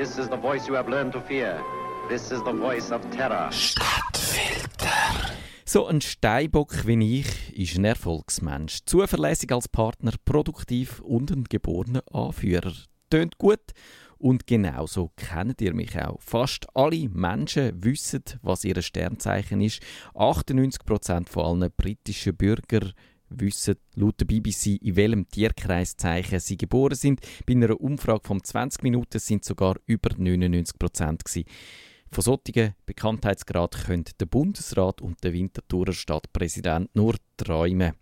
This is the voice you have learned to fear. This is the voice of terror. Stadtfilter. So ein Steinbock wie ich ist ein Erfolgsmensch. Zuverlässig als Partner, produktiv und ein geborener Anführer. Tönt gut und genauso kennt ihr mich auch. Fast alle Menschen wissen, was ihr Sternzeichen ist. 98% von allen britischen Bürgern wissen laut der BBC, in welchem Tierkreiszeichen sie geboren sind. Bei einer Umfrage von 20 Minuten sind sogar über 99 Prozent Von solchen Bekanntheitsgrad können der Bundesrat und der Winterthurer Stadtpräsident nur träumen.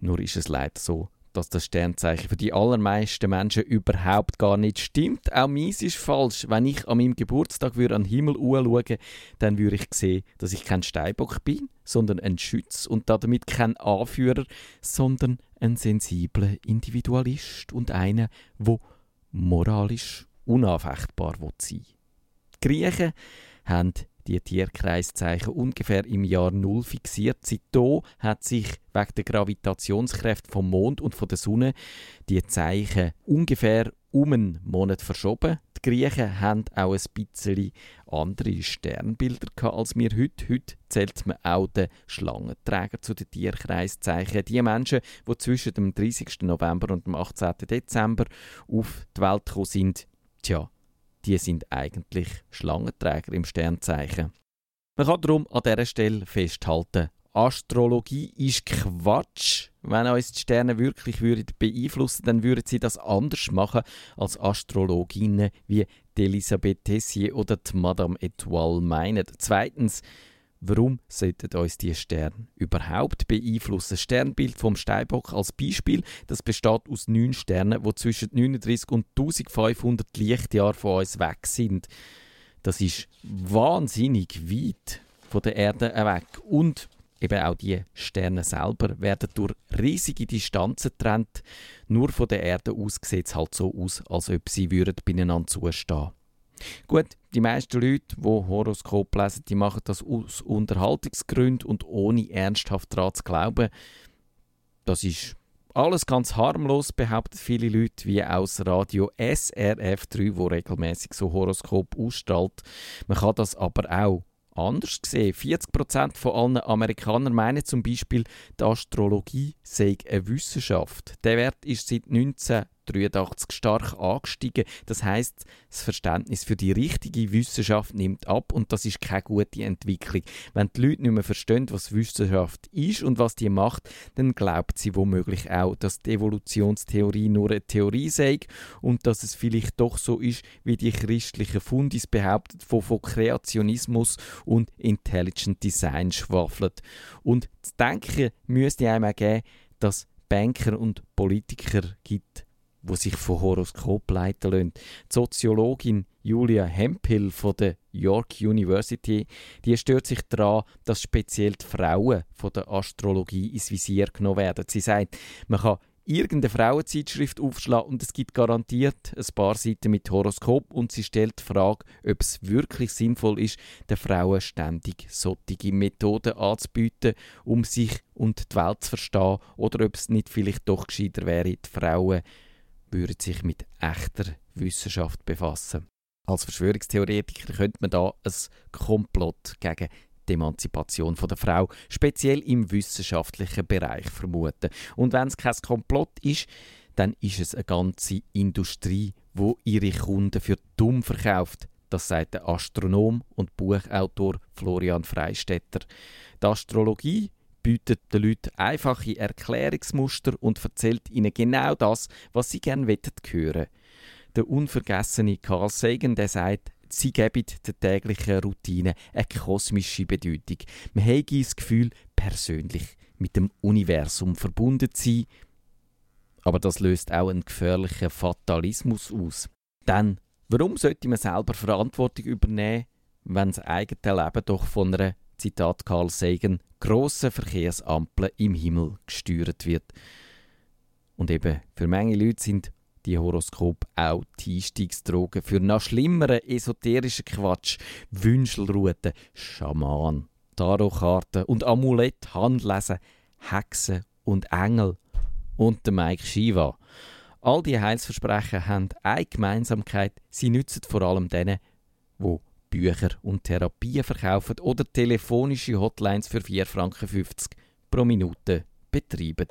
Nur ist es leider so, dass das Sternzeichen für die allermeisten Menschen überhaupt gar nicht stimmt. Auch meins ist falsch. Wenn ich an meinem Geburtstag würde an den Himmel schaue, dann würde ich sehen, dass ich kein Steinbock bin, sondern ein Schütz und damit kein Anführer, sondern ein sensibler Individualist und einer, wo moralisch unanfechtbar sein will. Die Griechen haben die Tierkreiszeichen ungefähr im Jahr Null fixiert. Seitdem hat sich wegen der Gravitationskräfte vom Mond und von der Sonne die Zeichen ungefähr um einen Monat verschoben. Die Griechen haben auch ein bisschen andere Sternbilder als wir heute. Heute zählt man auch den Schlangenträger zu den Tierkreiszeichen. Die Menschen, die zwischen dem 30. November und dem 18. Dezember auf die Welt gekommen sind, tja, die sind eigentlich Schlangenträger im Sternzeichen. Man kann darum an dieser Stelle festhalten, Astrologie ist Quatsch. Wenn uns die Sterne wirklich würden beeinflussen dann würden sie das anders machen als Astrologinnen wie Elisabeth Tessier oder die Madame Etoile meinen. Zweitens, Warum sollten uns die Sterne überhaupt beeinflussen? Das Sternbild vom Steinbock als Beispiel, das besteht aus neun Sternen, die zwischen 39 und 1500 Lichtjahren von uns weg sind. Das ist wahnsinnig weit von der Erde weg. Und eben auch die Sterne selber werden durch riesige Distanzen getrennt. Nur von der Erde aus sieht es halt so aus, als ob sie würden beieinander zustehen Gut, die meisten Leute, die Horoskop lesen, die machen das aus Unterhaltungsgründen und ohne ernsthaft daran zu glauben. Das ist alles ganz harmlos, behaupten viele Leute, wie aus Radio SRF3, wo regelmäßig so Horoskop ausstrahlt. Man kann das aber auch anders sehen. 40% von allen Amerikanern meinen zum Beispiel, die Astrologie sei eine Wissenschaft. Der Wert ist seit 19 1983 stark angestiegen. Das heißt, das Verständnis für die richtige Wissenschaft nimmt ab und das ist keine gute Entwicklung. Wenn die Leute nicht mehr verstehen, was Wissenschaft ist und was die macht, dann glaubt sie womöglich auch, dass die Evolutionstheorie nur eine Theorie sei und dass es vielleicht doch so ist, wie die christlichen Fundis behauptet, von, von Kreationismus und Intelligent Design schwafelt. Und zu denken müsste einem auch geben, dass Banker und Politiker gibt, wo sich von Horoskop leiten lassen. Die Soziologin Julia Hemphill von der York University, die stört sich daran, dass speziell die Frauen von der Astrologie ins Visier genommen werden. Sie sagt, man kann irgendeine Frauenzeitschrift aufschlagen und es gibt garantiert ein paar Seiten mit Horoskop und sie stellt die Frage, ob es wirklich sinnvoll ist, den Frauen ständig solche Methoden anzubieten, um sich und die Welt zu verstehen oder ob es nicht vielleicht doch gescheiter wäre, die Frauen würden sich mit echter Wissenschaft befassen. Als Verschwörungstheoretiker könnte man da ein Komplott gegen die Emanzipation der Frau, speziell im wissenschaftlichen Bereich, vermuten. Und wenn es kein Komplott ist, dann ist es eine ganze Industrie, wo ihre Kunden für dumm verkauft. Das sagt der Astronom und Buchautor Florian Freistetter. Die Astrologie bietet den Leuten einfache Erklärungsmuster und erzählt ihnen genau das, was sie gerne hören Der unvergessene Carl Sagan der sagt, sie geben der täglichen Routine eine kosmische Bedeutung. Man hat das Gefühl, persönlich mit dem Universum verbunden zu sein. Aber das löst auch einen gefährlichen Fatalismus aus. Denn warum sollte man selber Verantwortung übernehmen, wenn das eigene Leben doch von einer Zitat Carl Sagan, grossen Verkehrsampeln im Himmel gesteuert wird. Und eben, für manche Leute sind die Horoskop auch die Einstiegsdrogen für noch schlimmeren esoterischen Quatsch, Wünschelruten, Schaman, Tarotkarten und Amulett, Handlesen, Hexen und Engel und der Mike Shiva. All die Heilsversprechen haben eine Gemeinsamkeit. Sie nützen vor allem denen, die Bücher und Therapien verkaufen oder telefonische Hotlines für 4,50 Franken pro Minute betreiben.